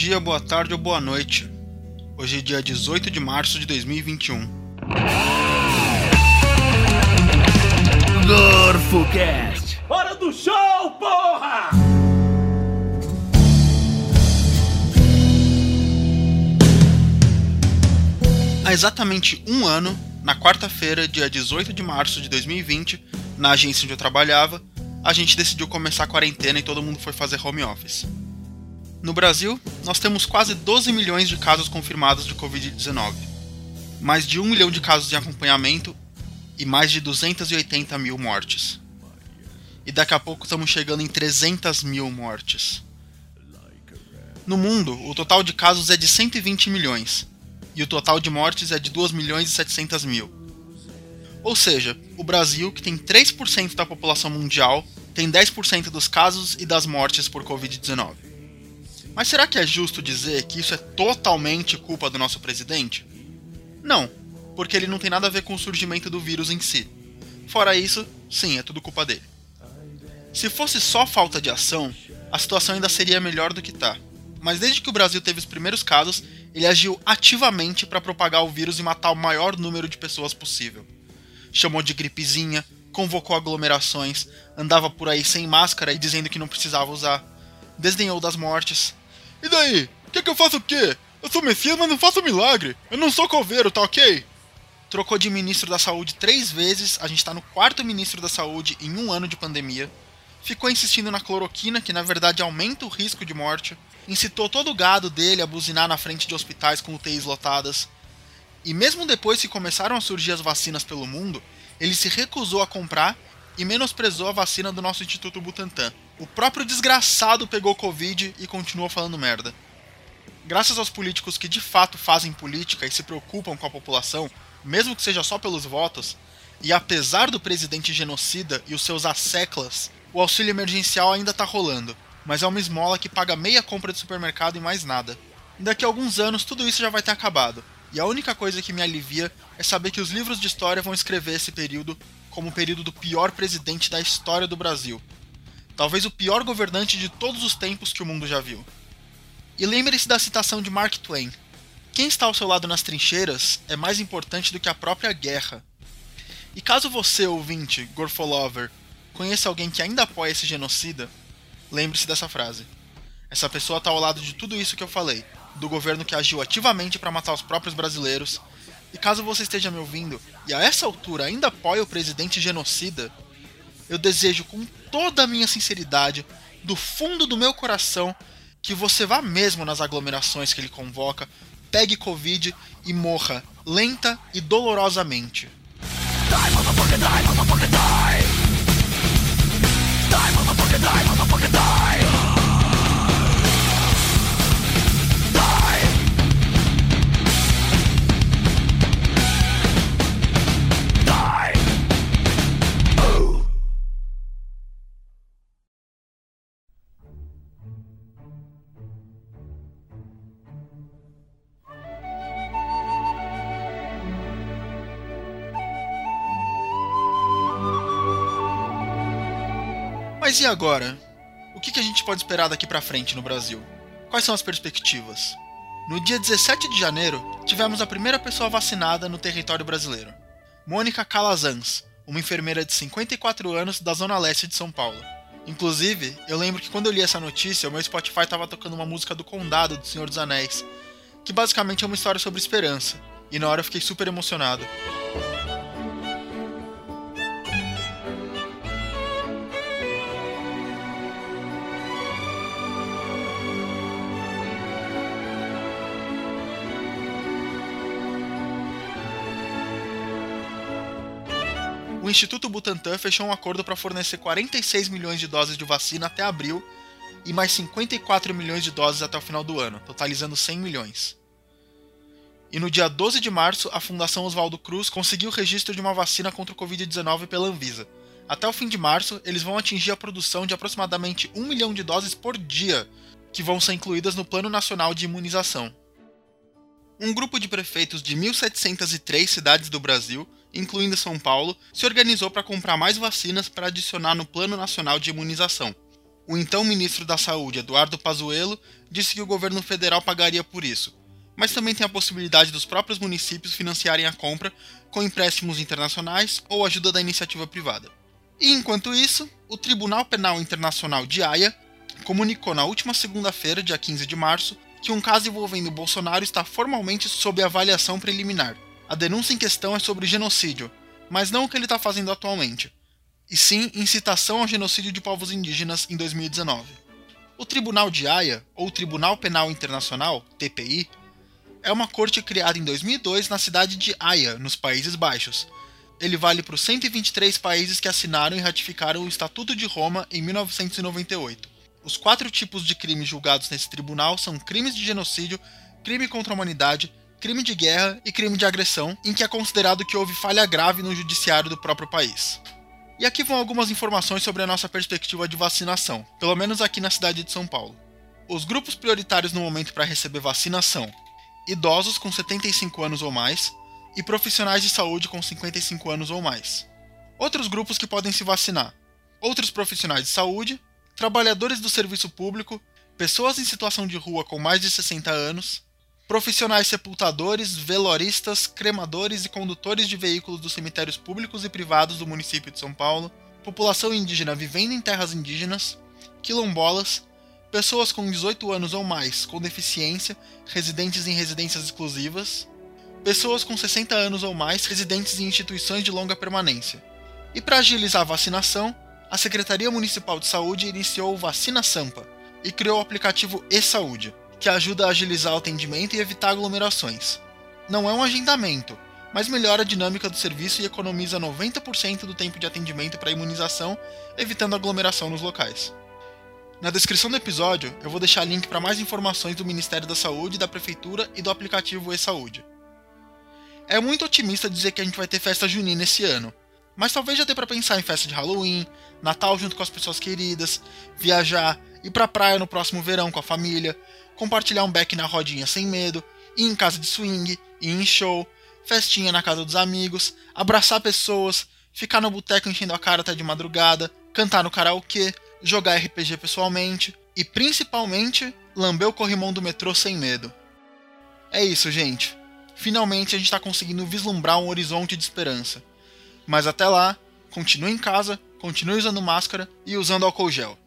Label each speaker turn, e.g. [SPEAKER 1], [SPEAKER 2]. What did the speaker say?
[SPEAKER 1] dia, boa tarde ou boa noite. Hoje é dia 18 de março de 2021.
[SPEAKER 2] GorfoCast!
[SPEAKER 3] Hora do show, porra!
[SPEAKER 1] Há exatamente um ano, na quarta-feira, dia 18 de março de 2020, na agência onde eu trabalhava, a gente decidiu começar a quarentena e todo mundo foi fazer home office. No Brasil, nós temos quase 12 milhões de casos confirmados de Covid-19, mais de 1 milhão de casos de acompanhamento e mais de 280 mil mortes. E daqui a pouco estamos chegando em 300 mil mortes. No mundo, o total de casos é de 120 milhões, e o total de mortes é de 2 milhões e 700 mil. Ou seja, o Brasil, que tem 3% da população mundial, tem 10% dos casos e das mortes por Covid-19. Mas será que é justo dizer que isso é totalmente culpa do nosso presidente? Não, porque ele não tem nada a ver com o surgimento do vírus em si. Fora isso, sim, é tudo culpa dele. Se fosse só falta de ação, a situação ainda seria melhor do que tá. Mas desde que o Brasil teve os primeiros casos, ele agiu ativamente para propagar o vírus e matar o maior número de pessoas possível. Chamou de gripezinha, convocou aglomerações, andava por aí sem máscara e dizendo que não precisava usar, desdenhou das mortes. E daí? Quer que eu faça o quê? Eu sou Messias, mas não faço milagre. Eu não sou coveiro, tá ok? Trocou de ministro da saúde três vezes, a gente tá no quarto ministro da saúde em um ano de pandemia. Ficou insistindo na cloroquina, que na verdade aumenta o risco de morte. Incitou todo o gado dele a buzinar na frente de hospitais com UTIs lotadas. E mesmo depois que começaram a surgir as vacinas pelo mundo, ele se recusou a comprar e menosprezou a vacina do nosso Instituto Butantan. O próprio desgraçado pegou Covid e continuou falando merda. Graças aos políticos que de fato fazem política e se preocupam com a população, mesmo que seja só pelos votos, e apesar do presidente genocida e os seus asseclas, o auxílio emergencial ainda tá rolando, mas é uma esmola que paga meia compra de supermercado e mais nada. Daqui a alguns anos tudo isso já vai ter acabado, e a única coisa que me alivia é saber que os livros de história vão escrever esse período como o período do pior presidente da história do Brasil. Talvez o pior governante de todos os tempos que o mundo já viu. E lembre-se da citação de Mark Twain: Quem está ao seu lado nas trincheiras é mais importante do que a própria guerra. E caso você, ouvinte, Gorfolover, conheça alguém que ainda apoia esse genocida, lembre-se dessa frase. Essa pessoa está ao lado de tudo isso que eu falei, do governo que agiu ativamente para matar os próprios brasileiros. E caso você esteja me ouvindo e a essa altura ainda apoia o presidente genocida, eu desejo com toda a minha sinceridade, do fundo do meu coração, que você vá mesmo nas aglomerações que ele convoca, pegue Covid e morra lenta e dolorosamente. Die, Mas e agora? O que a gente pode esperar daqui para frente no Brasil? Quais são as perspectivas? No dia 17 de janeiro, tivemos a primeira pessoa vacinada no território brasileiro. Mônica Calazans, uma enfermeira de 54 anos da zona leste de São Paulo. Inclusive, eu lembro que quando eu li essa notícia, o meu Spotify estava tocando uma música do Condado do Senhor dos Anéis, que basicamente é uma história sobre esperança, e na hora eu fiquei super emocionado. O Instituto Butantan fechou um acordo para fornecer 46 milhões de doses de vacina até abril e mais 54 milhões de doses até o final do ano, totalizando 100 milhões. E no dia 12 de março, a Fundação Oswaldo Cruz conseguiu o registro de uma vacina contra o Covid-19 pela Anvisa. Até o fim de março, eles vão atingir a produção de aproximadamente 1 milhão de doses por dia, que vão ser incluídas no Plano Nacional de Imunização. Um grupo de prefeitos de 1.703 cidades do Brasil incluindo São Paulo, se organizou para comprar mais vacinas para adicionar no Plano Nacional de Imunização. O então ministro da Saúde, Eduardo Pazuello, disse que o governo federal pagaria por isso, mas também tem a possibilidade dos próprios municípios financiarem a compra com empréstimos internacionais ou ajuda da iniciativa privada. E enquanto isso, o Tribunal Penal Internacional de Haia comunicou na última segunda-feira, dia 15 de março, que um caso envolvendo Bolsonaro está formalmente sob avaliação preliminar. A denúncia em questão é sobre genocídio, mas não o que ele está fazendo atualmente, e sim incitação ao genocídio de povos indígenas em 2019. O Tribunal de Haia, ou Tribunal Penal Internacional, TPI, é uma corte criada em 2002 na cidade de Haia, nos Países Baixos. Ele vale para os 123 países que assinaram e ratificaram o Estatuto de Roma em 1998. Os quatro tipos de crimes julgados nesse tribunal são crimes de genocídio, crime contra a humanidade, crime de guerra e crime de agressão, em que é considerado que houve falha grave no judiciário do próprio país. E aqui vão algumas informações sobre a nossa perspectiva de vacinação, pelo menos aqui na cidade de São Paulo. Os grupos prioritários no momento para receber vacina são idosos com 75 anos ou mais e profissionais de saúde com 55 anos ou mais. Outros grupos que podem se vacinar: outros profissionais de saúde, trabalhadores do serviço público, pessoas em situação de rua com mais de 60 anos, profissionais sepultadores, veloristas, cremadores e condutores de veículos dos cemitérios públicos e privados do município de São Paulo, população indígena vivendo em terras indígenas, quilombolas, pessoas com 18 anos ou mais com deficiência, residentes em residências exclusivas, pessoas com 60 anos ou mais residentes em instituições de longa permanência. E para agilizar a vacinação, a Secretaria Municipal de Saúde iniciou o Vacina Sampa e criou o aplicativo e-Saúde, que ajuda a agilizar o atendimento e evitar aglomerações. Não é um agendamento, mas melhora a dinâmica do serviço e economiza 90% do tempo de atendimento para imunização, evitando aglomeração nos locais. Na descrição do episódio, eu vou deixar link para mais informações do Ministério da Saúde, da Prefeitura e do aplicativo e-Saúde. É muito otimista dizer que a gente vai ter festa junina esse ano, mas talvez já dê para pensar em festa de Halloween, Natal junto com as pessoas queridas, viajar, ir pra praia no próximo verão com a família, compartilhar um beck na rodinha sem medo, ir em casa de swing, ir em show, festinha na casa dos amigos, abraçar pessoas, ficar no boteco enchendo a cara até de madrugada, cantar no karaokê, jogar RPG pessoalmente e principalmente lamber o corrimão do metrô sem medo. É isso, gente. Finalmente a gente está conseguindo vislumbrar um horizonte de esperança. Mas até lá, continue em casa, continue usando máscara e usando álcool gel.